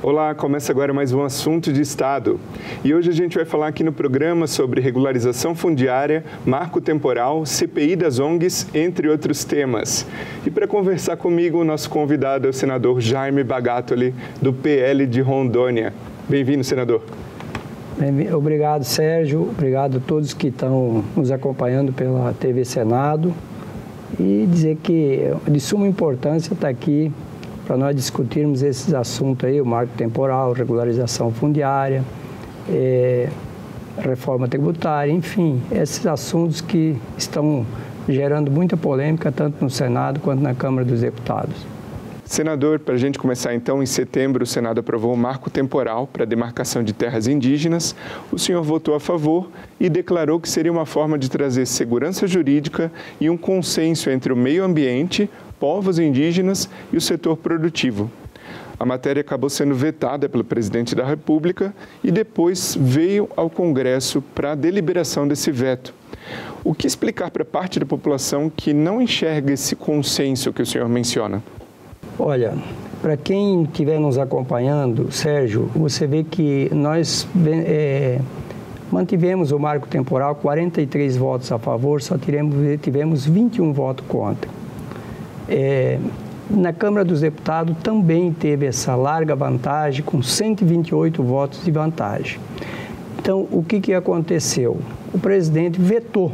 Olá, começa agora mais um assunto de Estado. E hoje a gente vai falar aqui no programa sobre regularização fundiária, marco temporal, CPI das ONGs, entre outros temas. E para conversar comigo, o nosso convidado é o senador Jaime Bagatoli, do PL de Rondônia. Bem-vindo, senador. Obrigado, Sérgio. Obrigado a todos que estão nos acompanhando pela TV Senado. E dizer que é de suma importância estar aqui para nós discutirmos esses assuntos aí, o marco temporal, regularização fundiária, é, reforma tributária, enfim, esses assuntos que estão gerando muita polêmica tanto no Senado quanto na Câmara dos Deputados. Senador, para a gente começar então, em setembro o Senado aprovou um marco temporal para a demarcação de terras indígenas. O senhor votou a favor e declarou que seria uma forma de trazer segurança jurídica e um consenso entre o meio ambiente, povos indígenas e o setor produtivo. A matéria acabou sendo vetada pelo presidente da República e depois veio ao Congresso para a deliberação desse veto. O que explicar para parte da população que não enxerga esse consenso que o senhor menciona? Olha, para quem estiver nos acompanhando, Sérgio, você vê que nós é, mantivemos o marco temporal, 43 votos a favor, só tivemos, tivemos 21 votos contra. É, na Câmara dos Deputados também teve essa larga vantagem, com 128 votos de vantagem. Então, o que, que aconteceu? O presidente vetou,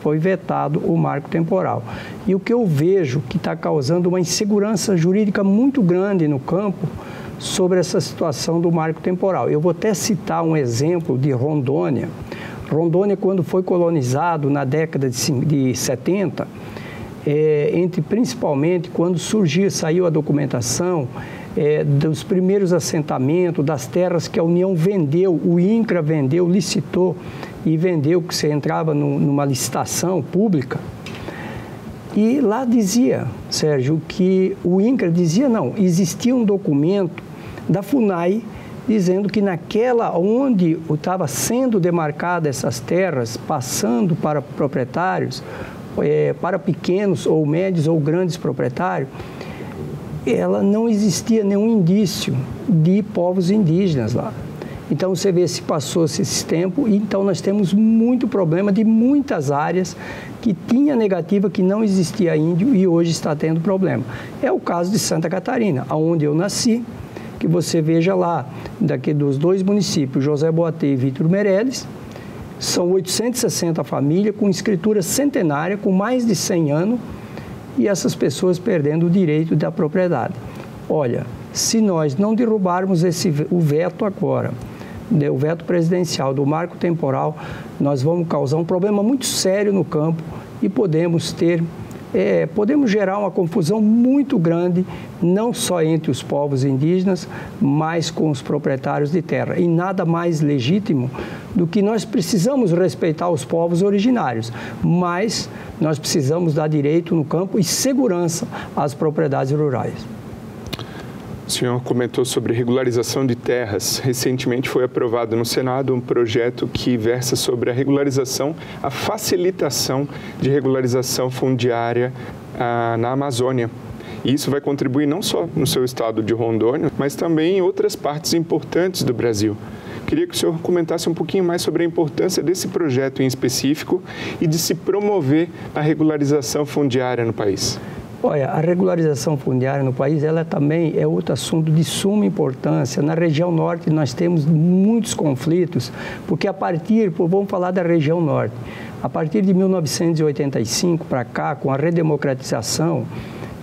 foi vetado o marco temporal. E o que eu vejo que está causando uma insegurança jurídica muito grande no campo sobre essa situação do marco temporal. Eu vou até citar um exemplo de Rondônia. Rondônia, quando foi colonizado na década de 70, é, entre principalmente quando surgiu, saiu a documentação é, dos primeiros assentamentos, das terras que a União vendeu, o INCRA vendeu, licitou e vendeu, que você entrava no, numa licitação pública. E lá dizia, Sérgio, que o INCRA dizia não, existia um documento da FUNAI dizendo que naquela onde estava sendo demarcada essas terras, passando para proprietários, é, para pequenos ou médios ou grandes proprietários, ela não existia nenhum indício de povos indígenas lá. Então você vê se passou-se esse tempo, então nós temos muito problema de muitas áreas que tinha negativa que não existia índio e hoje está tendo problema. É o caso de Santa Catarina, onde eu nasci, que você veja lá, daqui dos dois municípios, José Boatê e Vitor Meirelles, são 860 famílias com escritura centenária, com mais de 100 anos, e essas pessoas perdendo o direito da propriedade. Olha, se nós não derrubarmos esse, o veto agora, né, o veto presidencial do marco temporal, nós vamos causar um problema muito sério no campo e podemos ter é, podemos gerar uma confusão muito grande, não só entre os povos indígenas, mas com os proprietários de terra. E nada mais legítimo do que nós precisamos respeitar os povos originários, mas nós precisamos dar direito no campo e segurança às propriedades rurais. O senhor comentou sobre regularização de terras. Recentemente foi aprovado no Senado um projeto que versa sobre a regularização, a facilitação de regularização fundiária ah, na Amazônia. E isso vai contribuir não só no seu estado de Rondônia, mas também em outras partes importantes do Brasil. Queria que o senhor comentasse um pouquinho mais sobre a importância desse projeto em específico e de se promover a regularização fundiária no país. Olha, a regularização fundiária no país, ela também é outro assunto de suma importância. Na região norte nós temos muitos conflitos, porque a partir, vamos falar da região norte, a partir de 1985 para cá, com a redemocratização,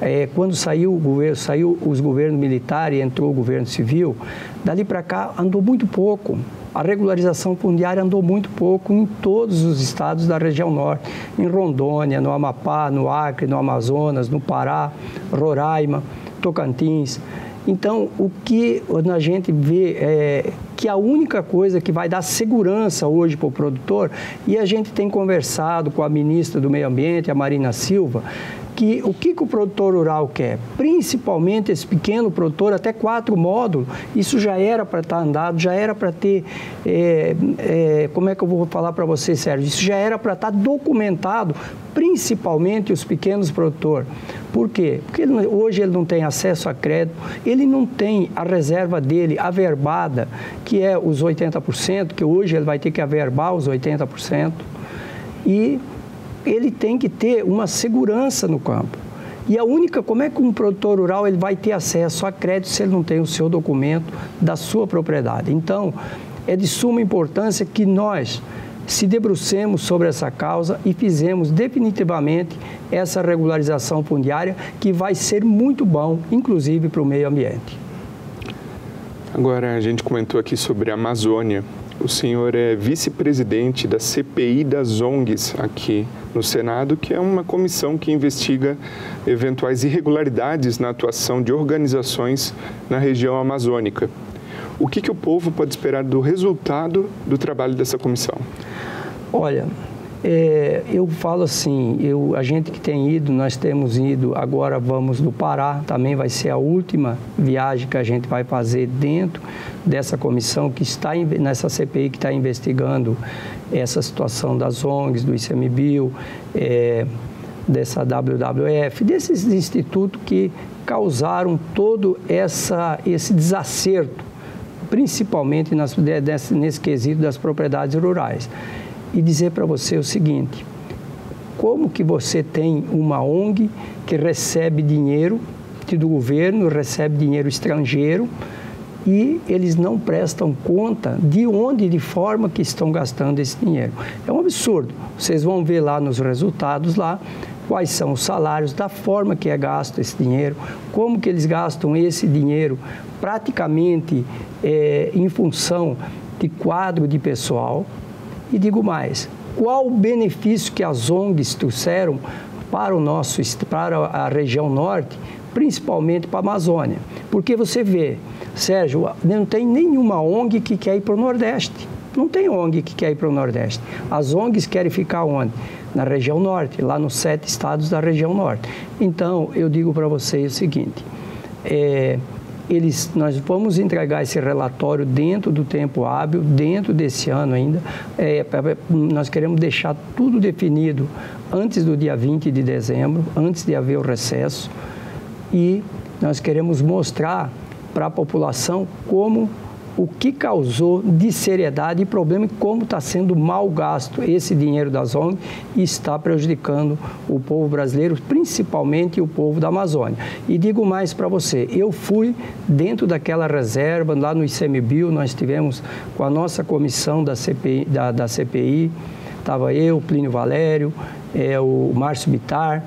é, quando saiu o governo, saiu os governos militares e entrou o governo civil, dali para cá andou muito pouco a regularização fundiária andou muito pouco em todos os estados da região norte, em Rondônia, no Amapá, no Acre, no Amazonas, no Pará, Roraima, Tocantins. Então, o que a gente vê é que a única coisa que vai dar segurança hoje para o produtor, e a gente tem conversado com a ministra do Meio Ambiente, a Marina Silva, que o que, que o produtor rural quer? Principalmente esse pequeno produtor, até quatro módulos, isso já era para estar tá andado, já era para ter, é, é, como é que eu vou falar para você, Sérgio? Isso já era para estar tá documentado, principalmente os pequenos produtores. Por quê? Porque ele, hoje ele não tem acesso a crédito, ele não tem a reserva dele averbada, que é os 80%, que hoje ele vai ter que averbar os 80%, e ele tem que ter uma segurança no campo. E a única, como é que um produtor rural ele vai ter acesso a crédito se ele não tem o seu documento da sua propriedade? Então, é de suma importância que nós se debrucemos sobre essa causa e fizemos definitivamente essa regularização fundiária que vai ser muito bom, inclusive para o meio ambiente. Agora, a gente comentou aqui sobre a Amazônia. O senhor é vice-presidente da CPI das ONGs aqui no Senado, que é uma comissão que investiga eventuais irregularidades na atuação de organizações na região amazônica. O que, que o povo pode esperar do resultado do trabalho dessa comissão? Olha, é, eu falo assim, eu, a gente que tem ido, nós temos ido, agora vamos no Pará, também vai ser a última viagem que a gente vai fazer dentro dessa comissão que está nessa CPI que está investigando essa situação das ONGs, do ICMBio, é, dessa WWF, desses institutos que causaram todo essa, esse desacerto, principalmente nas, nesse quesito das propriedades rurais e dizer para você o seguinte: como que você tem uma ONG que recebe dinheiro do governo, recebe dinheiro estrangeiro e eles não prestam conta de onde e de forma que estão gastando esse dinheiro. É um absurdo. Vocês vão ver lá nos resultados lá quais são os salários, da forma que é gasto esse dinheiro, como que eles gastam esse dinheiro praticamente é, em função de quadro de pessoal, e digo mais, qual o benefício que as ONGs trouxeram para o nosso para a região norte, principalmente para a Amazônia? Porque você vê, Sérgio, não tem nenhuma ONG que quer ir para o Nordeste. Não tem ONG que quer ir para o Nordeste. As ONGs querem ficar onde? Na região norte, lá nos sete estados da região norte. Então, eu digo para vocês o seguinte: é, eles, nós vamos entregar esse relatório dentro do tempo hábil, dentro desse ano ainda. É, nós queremos deixar tudo definido antes do dia 20 de dezembro, antes de haver o recesso. E nós queremos mostrar para a população como o que causou de seriedade e problema e como está sendo mal gasto esse dinheiro das ONG e está prejudicando o povo brasileiro, principalmente o povo da Amazônia. E digo mais para você, eu fui dentro daquela reserva, lá no ICMBio, nós tivemos com a nossa comissão da CPI, da, da CPI estava eu, Plínio Valério, é, o Márcio Bitar,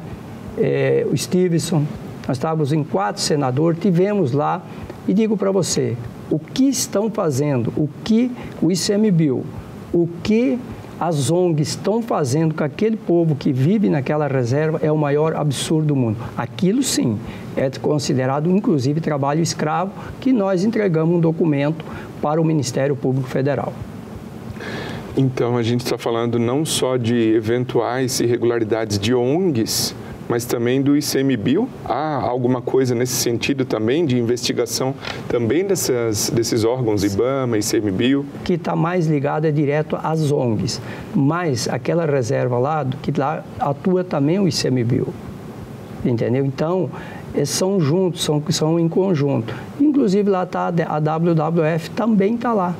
é, o Stevenson, nós estávamos em quatro senadores, tivemos lá, e digo para você, o que estão fazendo, o que o ICMBio, o que as ONGs estão fazendo com aquele povo que vive naquela reserva é o maior absurdo do mundo. Aquilo sim é considerado inclusive trabalho escravo, que nós entregamos um documento para o Ministério Público Federal. Então a gente está falando não só de eventuais irregularidades de ONGs, mas também do ICMBio. Há alguma coisa nesse sentido também, de investigação também dessas, desses órgãos, IBAMA, ICMBio? Que está mais ligado é direto às ONGs, mas aquela reserva lá, que lá atua também o ICMBio, entendeu? Então, são juntos, são, são em conjunto. Inclusive lá está a WWF também está lá,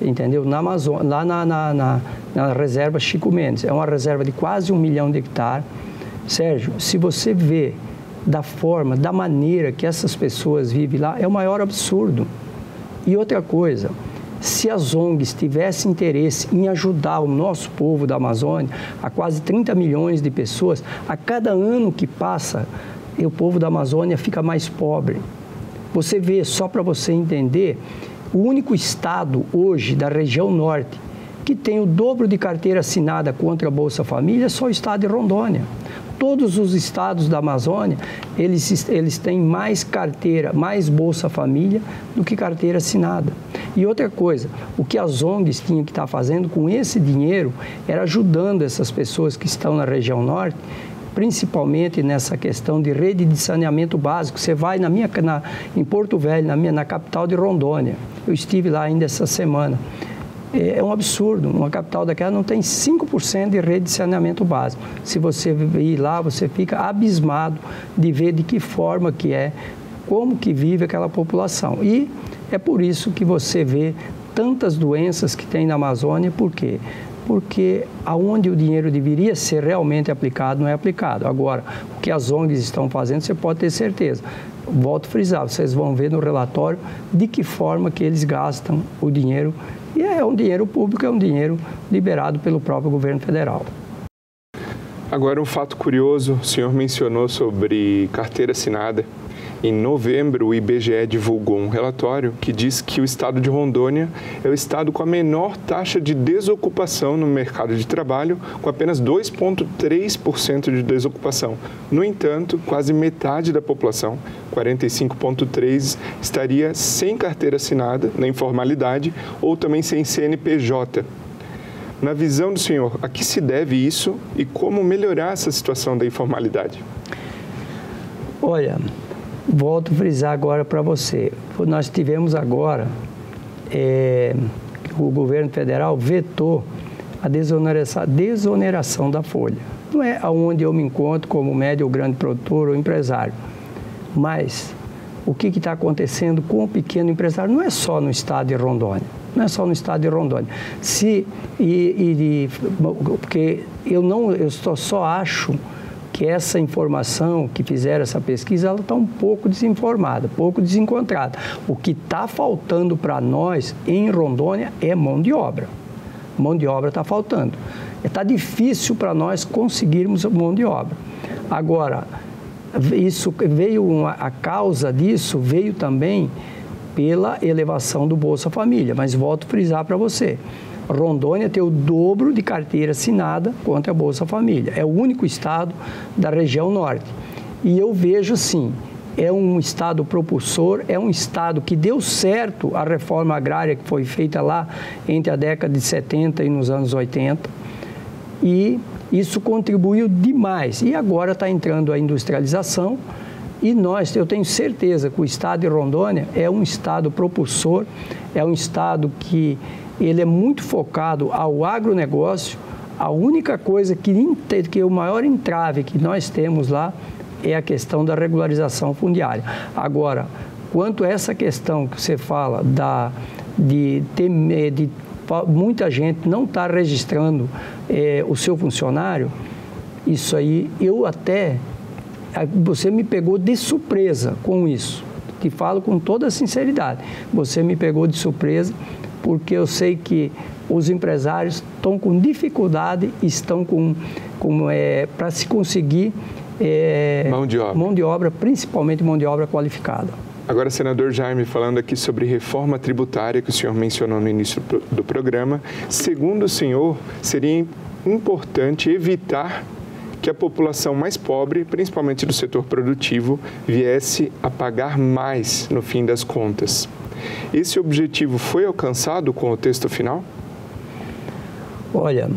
entendeu? Na Amazônia, lá na, na, na, na reserva Chico Mendes. É uma reserva de quase um milhão de hectares Sérgio, se você vê da forma, da maneira que essas pessoas vivem lá, é o maior absurdo. E outra coisa, se as ONGs tivessem interesse em ajudar o nosso povo da Amazônia, a quase 30 milhões de pessoas, a cada ano que passa, o povo da Amazônia fica mais pobre. Você vê, só para você entender, o único estado hoje da região norte que tem o dobro de carteira assinada contra a Bolsa Família é só o estado de Rondônia todos os estados da Amazônia, eles, eles têm mais carteira, mais Bolsa Família do que carteira assinada. E outra coisa, o que as ONGs tinham que estar fazendo com esse dinheiro era ajudando essas pessoas que estão na região norte principalmente nessa questão de rede de saneamento básico. Você vai na minha, na, em Porto Velho, na, minha, na capital de Rondônia, eu estive lá ainda essa semana. É, é um absurdo, uma capital daquela não tem 5% de rede de saneamento básico. Se você ir lá, você fica abismado de ver de que forma que é, como que vive aquela população. E é por isso que você vê tantas doenças que tem na Amazônia, por quê? Porque aonde o dinheiro deveria ser realmente aplicado, não é aplicado. Agora, o que as ONGs estão fazendo, você pode ter certeza. Volto a frisar, vocês vão ver no relatório de que forma que eles gastam o dinheiro. E é um dinheiro público, é um dinheiro liberado pelo próprio governo federal. Agora, um fato curioso, o senhor mencionou sobre carteira assinada. Em novembro, o IBGE divulgou um relatório que diz que o estado de Rondônia é o estado com a menor taxa de desocupação no mercado de trabalho, com apenas 2,3% de desocupação. No entanto, quase metade da população, 45,3%, estaria sem carteira assinada, na informalidade, ou também sem CNPJ. Na visão do senhor, a que se deve isso e como melhorar essa situação da informalidade? Olha, volto a frisar agora para você. Nós tivemos agora, é, o governo federal vetou a desoneração, desoneração da folha. Não é aonde eu me encontro como médio ou grande produtor ou empresário, mas o que está acontecendo com o pequeno empresário não é só no estado de Rondônia, não é só no estado de Rondônia. Se e, e porque eu não, eu só, só acho que essa informação que fizeram essa pesquisa ela está um pouco desinformada, pouco desencontrada. O que está faltando para nós em Rondônia é mão de obra. Mão de obra está faltando. Está difícil para nós conseguirmos mão de obra. Agora, isso veio uma, a causa disso veio também pela elevação do Bolsa Família. Mas volto a frisar para você. Rondônia tem o dobro de carteira assinada contra a Bolsa Família. É o único estado da região norte. E eu vejo sim, é um estado propulsor, é um estado que deu certo a reforma agrária que foi feita lá entre a década de 70 e nos anos 80. E isso contribuiu demais. E agora está entrando a industrialização. E nós, eu tenho certeza que o estado de Rondônia é um estado propulsor, é um estado que ele é muito focado ao agronegócio. A única coisa que, que o maior entrave que nós temos lá é a questão da regularização fundiária. Agora, quanto a essa questão que você fala da, de, ter, de muita gente não estar tá registrando é, o seu funcionário, isso aí eu até você me pegou de surpresa com isso. Te falo com toda a sinceridade. Você me pegou de surpresa porque eu sei que os empresários estão com dificuldade, estão com, com é, para se conseguir é, mão, de obra. mão de obra, principalmente mão de obra qualificada. Agora, senador Jaime, falando aqui sobre reforma tributária que o senhor mencionou no início do programa, segundo o senhor, seria importante evitar que a população mais pobre, principalmente do setor produtivo, viesse a pagar mais no fim das contas. Esse objetivo foi alcançado com o texto final? Olha,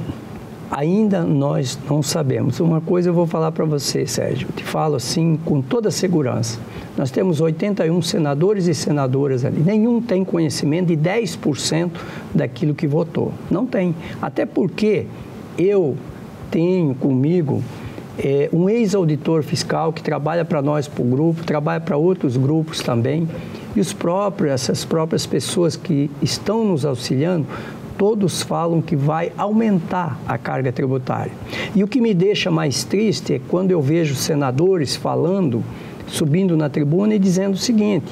ainda nós não sabemos. Uma coisa eu vou falar para você, Sérgio, te falo assim com toda segurança. Nós temos 81 senadores e senadoras ali. Nenhum tem conhecimento de 10% daquilo que votou. Não tem. Até porque eu tenho comigo é, um ex-auditor fiscal que trabalha para nós, para o grupo, trabalha para outros grupos também. E os próprios, essas próprias pessoas que estão nos auxiliando, todos falam que vai aumentar a carga tributária. E o que me deixa mais triste é quando eu vejo senadores falando, subindo na tribuna e dizendo o seguinte: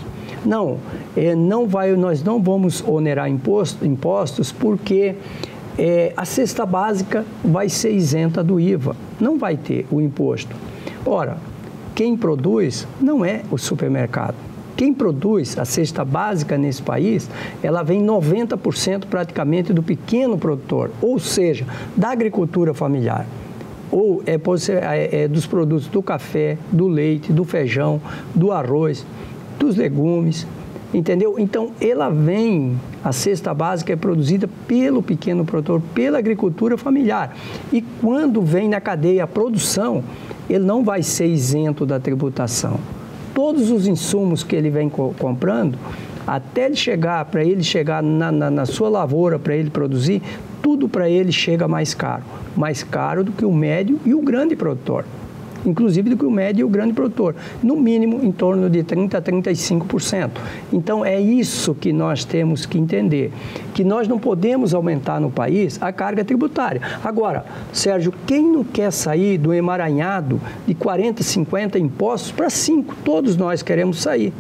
não, é, não vai, nós não vamos onerar imposto, impostos porque é, a cesta básica vai ser isenta do IVA, não vai ter o imposto. Ora, quem produz não é o supermercado. Quem produz a cesta básica nesse país, ela vem 90% praticamente do pequeno produtor, ou seja, da agricultura familiar. Ou é, é, é dos produtos do café, do leite, do feijão, do arroz, dos legumes, Entendeu? Então, ela vem, a cesta básica é produzida pelo pequeno produtor, pela agricultura familiar. E quando vem na cadeia a produção, ele não vai ser isento da tributação. Todos os insumos que ele vem co comprando, até ele chegar, para ele chegar na, na, na sua lavoura, para ele produzir, tudo para ele chega mais caro. Mais caro do que o médio e o grande produtor inclusive do que o médio e o grande produtor, no mínimo em torno de 30% a 35%. Então é isso que nós temos que entender, que nós não podemos aumentar no país a carga tributária. Agora, Sérgio, quem não quer sair do emaranhado de 40, 50 impostos para 5? Todos nós queremos sair.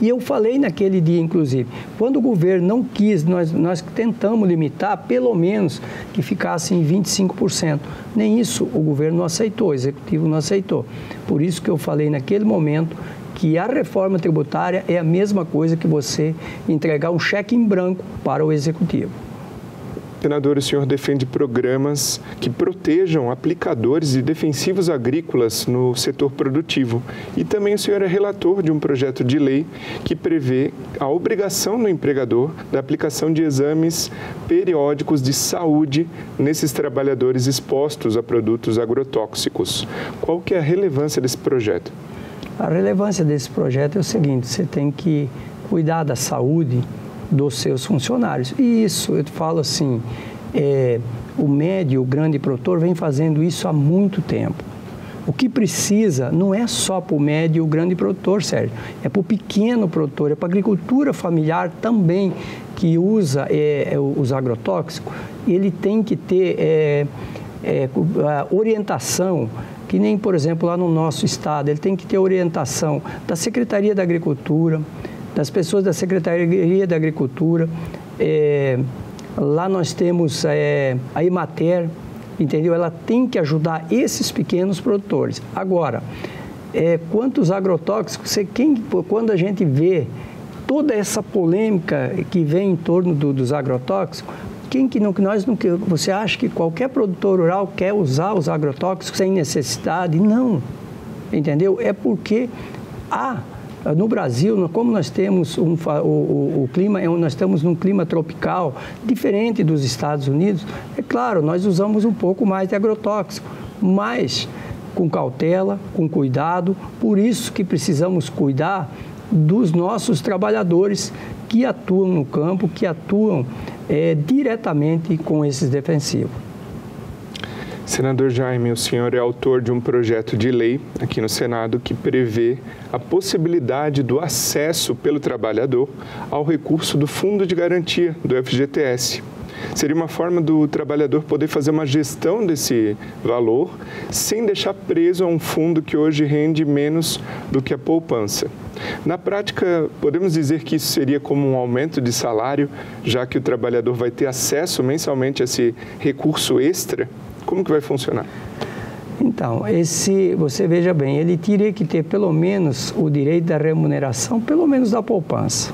E eu falei naquele dia, inclusive, quando o governo não quis, nós, nós tentamos limitar, pelo menos que ficasse em 25%. Nem isso o governo não aceitou, o executivo não aceitou. Por isso que eu falei naquele momento que a reforma tributária é a mesma coisa que você entregar um cheque em branco para o executivo. Senador, o senhor defende programas que protejam aplicadores e defensivos agrícolas no setor produtivo. E também o senhor é relator de um projeto de lei que prevê a obrigação no empregador da aplicação de exames periódicos de saúde nesses trabalhadores expostos a produtos agrotóxicos. Qual que é a relevância desse projeto? A relevância desse projeto é o seguinte: você tem que cuidar da saúde dos seus funcionários. E isso, eu falo assim, é, o médio, o grande produtor vem fazendo isso há muito tempo. O que precisa não é só para o médio e o grande produtor, Sérgio, é para o pequeno produtor, é para a agricultura familiar também, que usa é, é, os agrotóxicos, ele tem que ter é, é orientação, que nem, por exemplo, lá no nosso estado, ele tem que ter orientação da Secretaria da Agricultura, das pessoas da Secretaria da Agricultura. É, lá nós temos é, a Imater, entendeu? Ela tem que ajudar esses pequenos produtores. Agora, é, quantos agrotóxicos, você, quem, quando a gente vê toda essa polêmica que vem em torno do, dos agrotóxicos, quem que não, nós não, você acha que qualquer produtor rural quer usar os agrotóxicos sem necessidade? Não, entendeu? É porque há no Brasil, como nós temos um, o, o, o clima, é nós estamos num clima tropical diferente dos Estados Unidos, é claro, nós usamos um pouco mais de agrotóxico, mas com cautela, com cuidado, por isso que precisamos cuidar dos nossos trabalhadores que atuam no campo, que atuam é, diretamente com esses defensivos. Senador Jaime, o senhor é autor de um projeto de lei aqui no Senado que prevê a possibilidade do acesso pelo trabalhador ao recurso do Fundo de Garantia do FGTS. Seria uma forma do trabalhador poder fazer uma gestão desse valor sem deixar preso a um fundo que hoje rende menos do que a poupança. Na prática, podemos dizer que isso seria como um aumento de salário, já que o trabalhador vai ter acesso mensalmente a esse recurso extra? Como que vai funcionar? Então, esse, você veja bem, ele teria que ter pelo menos o direito da remuneração, pelo menos da poupança.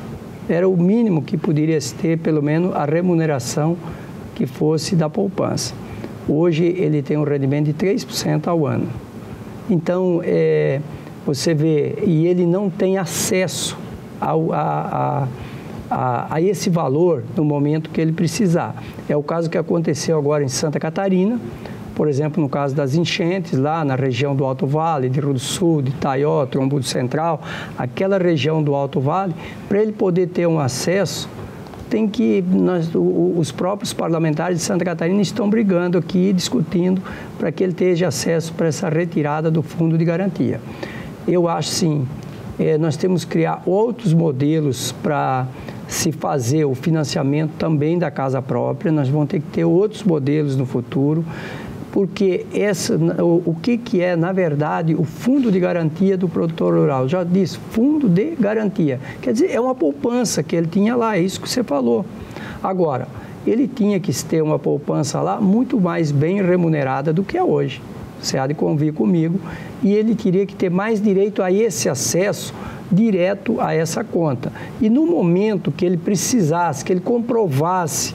Era o mínimo que poderia ter, pelo menos, a remuneração que fosse da poupança. Hoje ele tem um rendimento de 3% ao ano. Então, é, você vê, e ele não tem acesso ao, a, a a, a, esse valor no momento que ele precisar. É o caso que aconteceu agora em Santa Catarina, por exemplo, no caso das enchentes lá na região do Alto Vale, de Rio do Sul, de Itaió, Trombudo Central, aquela região do Alto Vale, para ele poder ter um acesso, tem que nós, os próprios parlamentares de Santa Catarina estão brigando aqui, discutindo para que ele tenha acesso para essa retirada do fundo de garantia. Eu acho sim, é, nós temos que criar outros modelos para se fazer o financiamento também da casa própria, nós vamos ter que ter outros modelos no futuro, porque essa, o, o que, que é, na verdade, o fundo de garantia do produtor rural? Já disse, fundo de garantia. Quer dizer, é uma poupança que ele tinha lá, é isso que você falou. Agora, ele tinha que ter uma poupança lá muito mais bem remunerada do que é hoje. Você há de convir comigo. E ele teria que ter mais direito a esse acesso direto a essa conta. E no momento que ele precisasse, que ele comprovasse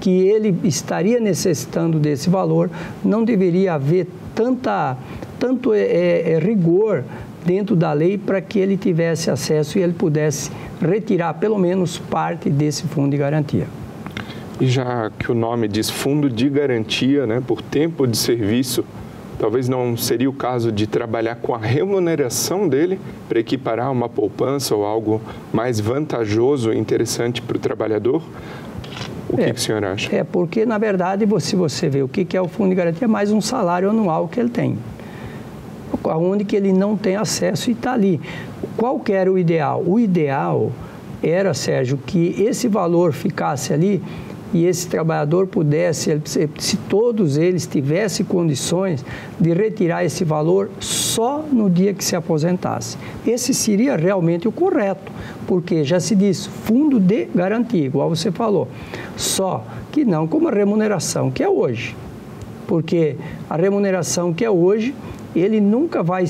que ele estaria necessitando desse valor, não deveria haver tanta, tanto é, é, é rigor dentro da lei para que ele tivesse acesso e ele pudesse retirar pelo menos parte desse fundo de garantia. E já que o nome diz fundo de garantia, né, por tempo de serviço, talvez não seria o caso de trabalhar com a remuneração dele para equiparar uma poupança ou algo mais vantajoso e interessante para o trabalhador? O é, que, o senhor acha? É, porque, na verdade, se você vê o que é o fundo de garantia, é mais um salário anual que ele tem. Onde que ele não tem acesso e está ali. Qual que era o ideal? O ideal era, Sérgio, que esse valor ficasse ali e esse trabalhador pudesse, se todos eles tivessem condições de retirar esse valor só no dia que se aposentasse. Esse seria realmente o correto, porque já se diz fundo de garantia, igual você falou, só que não como a remuneração que é hoje. Porque a remuneração que é hoje ele nunca vai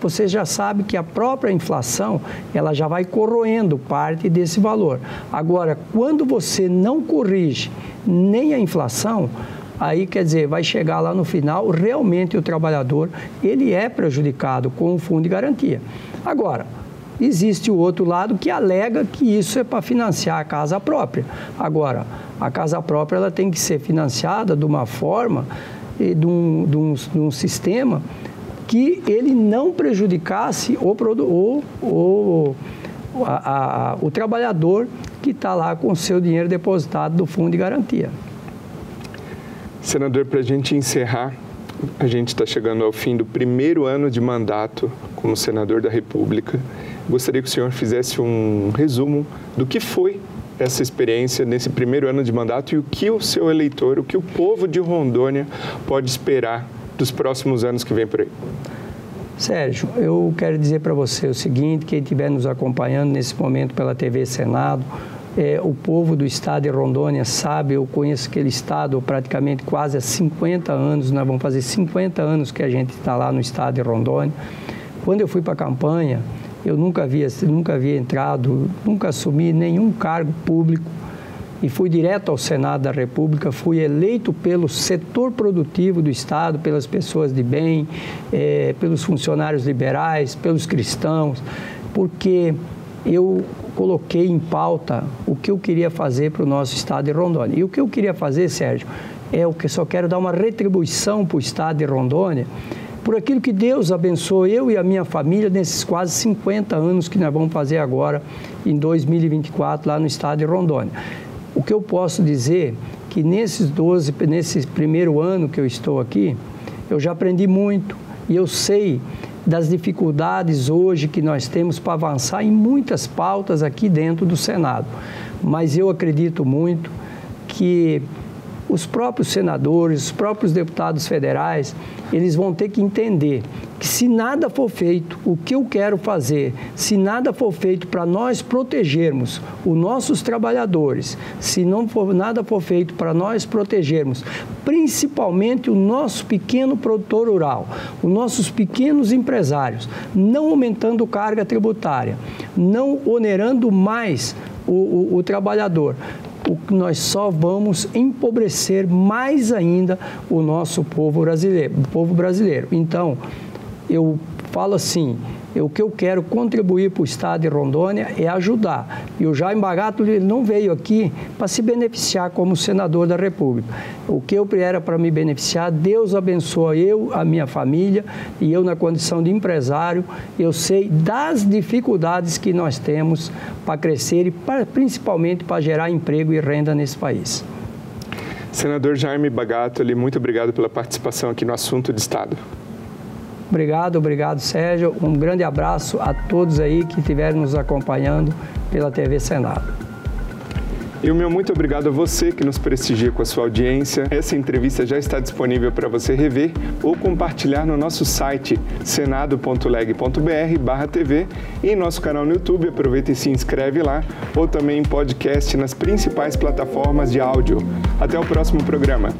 você já sabe que a própria inflação ela já vai corroendo parte desse valor. Agora, quando você não corrige nem a inflação, aí quer dizer, vai chegar lá no final, realmente o trabalhador, ele é prejudicado com o fundo de garantia. Agora, existe o outro lado que alega que isso é para financiar a casa própria. Agora, a casa própria ela tem que ser financiada de uma forma e de um, de um, de um sistema que ele não prejudicasse o, o, o, a, a, o trabalhador que está lá com o seu dinheiro depositado do fundo de garantia. Senador, para a gente encerrar, a gente está chegando ao fim do primeiro ano de mandato como senador da República. Gostaria que o senhor fizesse um resumo do que foi essa experiência nesse primeiro ano de mandato e o que o seu eleitor, o que o povo de Rondônia pode esperar dos próximos anos que vem por aí? Sérgio, eu quero dizer para você o seguinte, quem estiver nos acompanhando nesse momento pela TV Senado, é, o povo do estado de Rondônia sabe, eu conheço aquele estado praticamente quase há 50 anos, nós vamos fazer 50 anos que a gente está lá no estado de Rondônia. Quando eu fui para a campanha, eu nunca havia, nunca havia entrado, nunca assumi nenhum cargo público e fui direto ao Senado da República, fui eleito pelo setor produtivo do Estado, pelas pessoas de bem, é, pelos funcionários liberais, pelos cristãos, porque eu coloquei em pauta o que eu queria fazer para o nosso Estado de Rondônia. E o que eu queria fazer, Sérgio, é o que só quero dar uma retribuição para o Estado de Rondônia, por aquilo que Deus abençoou eu e a minha família nesses quase 50 anos que nós vamos fazer agora, em 2024, lá no Estado de Rondônia. Que eu posso dizer que nesses 12, nesse primeiro ano que eu estou aqui, eu já aprendi muito e eu sei das dificuldades hoje que nós temos para avançar em muitas pautas aqui dentro do Senado. Mas eu acredito muito que os próprios senadores, os próprios deputados federais, eles vão ter que entender que se nada for feito, o que eu quero fazer, se nada for feito para nós protegermos os nossos trabalhadores, se não for, nada for feito para nós protegermos principalmente o nosso pequeno produtor rural, os nossos pequenos empresários, não aumentando carga tributária, não onerando mais o, o, o trabalhador, nós só vamos empobrecer mais ainda o nosso povo brasileiro. O povo brasileiro. Então, eu falo assim, o que eu quero contribuir para o Estado de Rondônia é ajudar. E o Jaime Bagato não veio aqui para se beneficiar como senador da República. O que eu era para me beneficiar, Deus abençoa eu, a minha família e eu na condição de empresário, eu sei das dificuldades que nós temos para crescer e principalmente para gerar emprego e renda nesse país. Senador Jaime Bagato, muito obrigado pela participação aqui no assunto de Estado. Obrigado, obrigado, Sérgio. Um grande abraço a todos aí que estiverem nos acompanhando pela TV Senado. E o meu muito obrigado a você que nos prestigia com a sua audiência. Essa entrevista já está disponível para você rever ou compartilhar no nosso site senado.leg.br/tv e em nosso canal no YouTube. Aproveita e se inscreve lá ou também em podcast nas principais plataformas de áudio. Até o próximo programa.